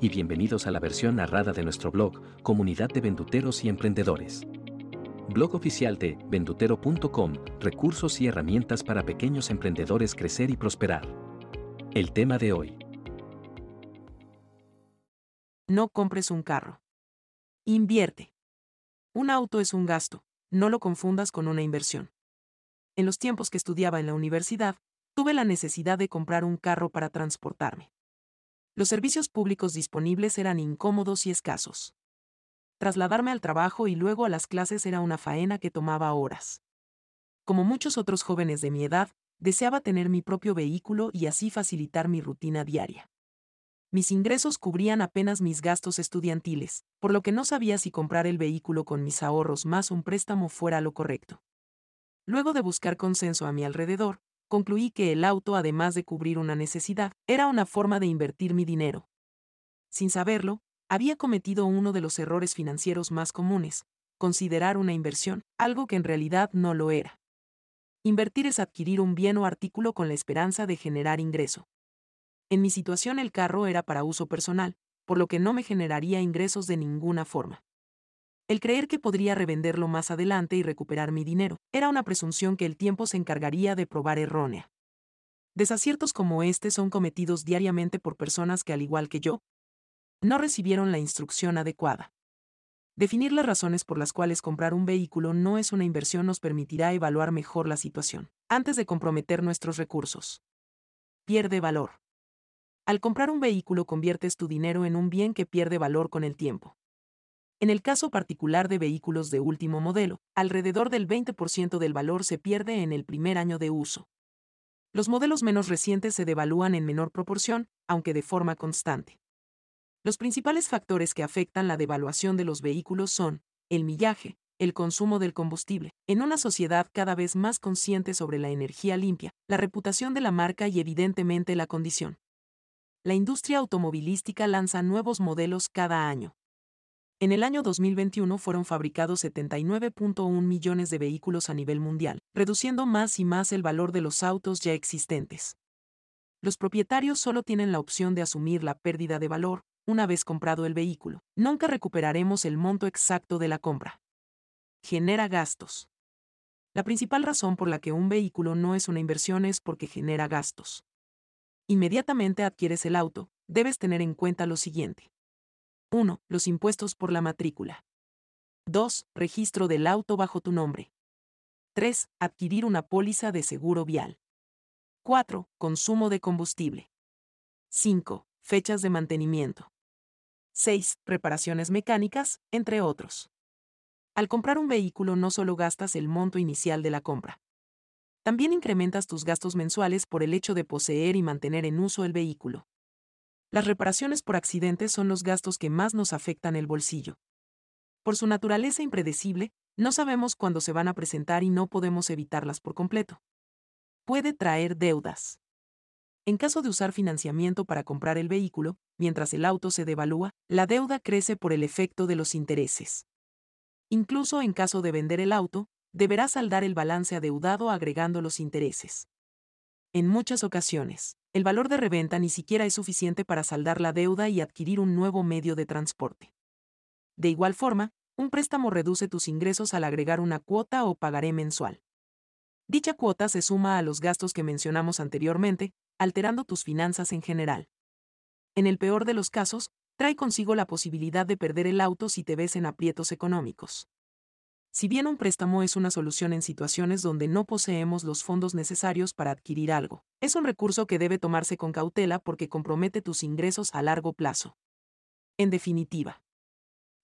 y bienvenidos a la versión narrada de nuestro blog, Comunidad de Venduteros y Emprendedores. Blog oficial de vendutero.com, recursos y herramientas para pequeños emprendedores crecer y prosperar. El tema de hoy. No compres un carro. Invierte. Un auto es un gasto, no lo confundas con una inversión. En los tiempos que estudiaba en la universidad, tuve la necesidad de comprar un carro para transportarme los servicios públicos disponibles eran incómodos y escasos. Trasladarme al trabajo y luego a las clases era una faena que tomaba horas. Como muchos otros jóvenes de mi edad, deseaba tener mi propio vehículo y así facilitar mi rutina diaria. Mis ingresos cubrían apenas mis gastos estudiantiles, por lo que no sabía si comprar el vehículo con mis ahorros más un préstamo fuera lo correcto. Luego de buscar consenso a mi alrededor, concluí que el auto, además de cubrir una necesidad, era una forma de invertir mi dinero. Sin saberlo, había cometido uno de los errores financieros más comunes, considerar una inversión, algo que en realidad no lo era. Invertir es adquirir un bien o artículo con la esperanza de generar ingreso. En mi situación el carro era para uso personal, por lo que no me generaría ingresos de ninguna forma. El creer que podría revenderlo más adelante y recuperar mi dinero era una presunción que el tiempo se encargaría de probar errónea. Desaciertos como este son cometidos diariamente por personas que, al igual que yo, no recibieron la instrucción adecuada. Definir las razones por las cuales comprar un vehículo no es una inversión nos permitirá evaluar mejor la situación, antes de comprometer nuestros recursos. Pierde valor. Al comprar un vehículo conviertes tu dinero en un bien que pierde valor con el tiempo. En el caso particular de vehículos de último modelo, alrededor del 20% del valor se pierde en el primer año de uso. Los modelos menos recientes se devalúan en menor proporción, aunque de forma constante. Los principales factores que afectan la devaluación de los vehículos son el millaje, el consumo del combustible, en una sociedad cada vez más consciente sobre la energía limpia, la reputación de la marca y evidentemente la condición. La industria automovilística lanza nuevos modelos cada año. En el año 2021 fueron fabricados 79.1 millones de vehículos a nivel mundial, reduciendo más y más el valor de los autos ya existentes. Los propietarios solo tienen la opción de asumir la pérdida de valor una vez comprado el vehículo. Nunca recuperaremos el monto exacto de la compra. Genera gastos. La principal razón por la que un vehículo no es una inversión es porque genera gastos. Inmediatamente adquieres el auto, debes tener en cuenta lo siguiente. 1. Los impuestos por la matrícula. 2. Registro del auto bajo tu nombre. 3. Adquirir una póliza de seguro vial. 4. Consumo de combustible. 5. Fechas de mantenimiento. 6. Reparaciones mecánicas, entre otros. Al comprar un vehículo no solo gastas el monto inicial de la compra. También incrementas tus gastos mensuales por el hecho de poseer y mantener en uso el vehículo. Las reparaciones por accidentes son los gastos que más nos afectan el bolsillo. Por su naturaleza impredecible, no sabemos cuándo se van a presentar y no podemos evitarlas por completo. Puede traer deudas. En caso de usar financiamiento para comprar el vehículo, mientras el auto se devalúa, la deuda crece por el efecto de los intereses. Incluso en caso de vender el auto, deberás saldar el balance adeudado agregando los intereses. En muchas ocasiones, el valor de reventa ni siquiera es suficiente para saldar la deuda y adquirir un nuevo medio de transporte. De igual forma, un préstamo reduce tus ingresos al agregar una cuota o pagaré mensual. Dicha cuota se suma a los gastos que mencionamos anteriormente, alterando tus finanzas en general. En el peor de los casos, trae consigo la posibilidad de perder el auto si te ves en aprietos económicos. Si bien un préstamo es una solución en situaciones donde no poseemos los fondos necesarios para adquirir algo, es un recurso que debe tomarse con cautela porque compromete tus ingresos a largo plazo. En definitiva,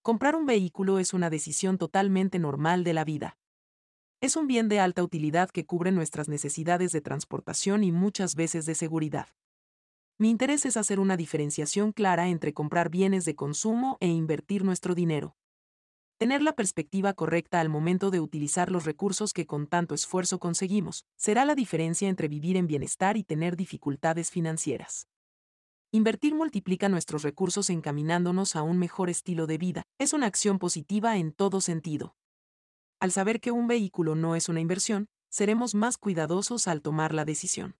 comprar un vehículo es una decisión totalmente normal de la vida. Es un bien de alta utilidad que cubre nuestras necesidades de transportación y muchas veces de seguridad. Mi interés es hacer una diferenciación clara entre comprar bienes de consumo e invertir nuestro dinero. Tener la perspectiva correcta al momento de utilizar los recursos que con tanto esfuerzo conseguimos será la diferencia entre vivir en bienestar y tener dificultades financieras. Invertir multiplica nuestros recursos encaminándonos a un mejor estilo de vida. Es una acción positiva en todo sentido. Al saber que un vehículo no es una inversión, seremos más cuidadosos al tomar la decisión.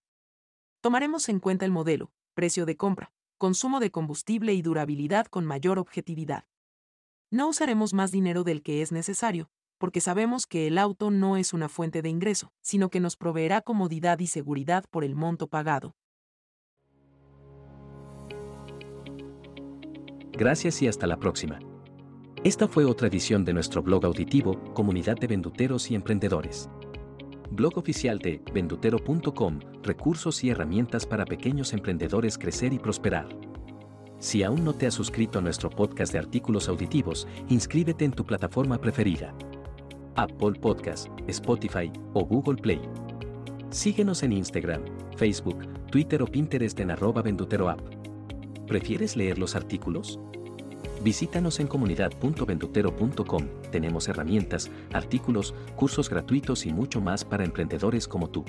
Tomaremos en cuenta el modelo, precio de compra, consumo de combustible y durabilidad con mayor objetividad. No usaremos más dinero del que es necesario, porque sabemos que el auto no es una fuente de ingreso, sino que nos proveerá comodidad y seguridad por el monto pagado. Gracias y hasta la próxima. Esta fue otra edición de nuestro blog auditivo, Comunidad de Venduteros y Emprendedores. Blog oficial de vendutero.com, recursos y herramientas para pequeños emprendedores crecer y prosperar. Si aún no te has suscrito a nuestro podcast de artículos auditivos, inscríbete en tu plataforma preferida. Apple Podcast, Spotify o Google Play. Síguenos en Instagram, Facebook, Twitter o Pinterest en arroba venduteroapp. ¿Prefieres leer los artículos? Visítanos en comunidad.vendutero.com. Tenemos herramientas, artículos, cursos gratuitos y mucho más para emprendedores como tú.